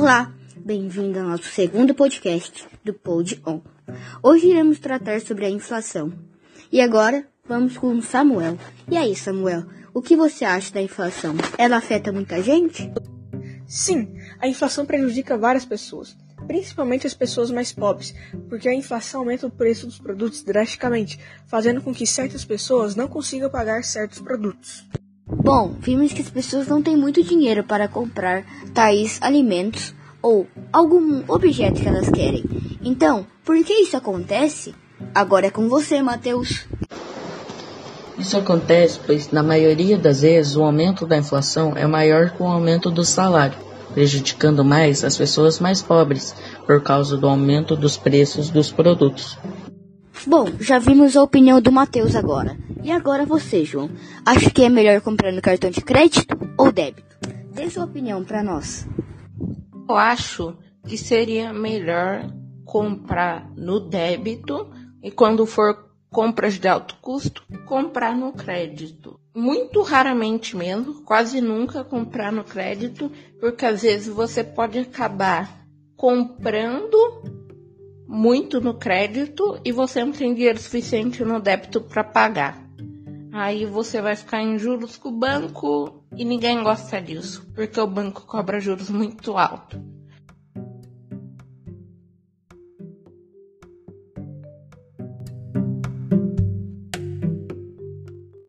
Olá, bem-vindo ao nosso segundo podcast do Pod On. Hoje iremos tratar sobre a inflação. E agora vamos com Samuel. E aí, Samuel, o que você acha da inflação? Ela afeta muita gente? Sim, a inflação prejudica várias pessoas, principalmente as pessoas mais pobres, porque a inflação aumenta o preço dos produtos drasticamente, fazendo com que certas pessoas não consigam pagar certos produtos. Bom, vimos que as pessoas não têm muito dinheiro para comprar tais alimentos ou algum objeto que elas querem. Então, por que isso acontece? Agora é com você, Matheus. Isso acontece pois, na maioria das vezes, o aumento da inflação é maior que o aumento do salário, prejudicando mais as pessoas mais pobres por causa do aumento dos preços dos produtos. Bom, já vimos a opinião do Matheus agora. E agora você, João. Acha que é melhor comprar no cartão de crédito ou débito? Dê sua opinião para nós. Eu acho que seria melhor comprar no débito e quando for compras de alto custo, comprar no crédito. Muito raramente mesmo, quase nunca comprar no crédito, porque às vezes você pode acabar comprando muito no crédito e você não tem dinheiro suficiente no débito para pagar. Aí você vai ficar em juros com o banco e ninguém gosta disso, porque o banco cobra juros muito alto.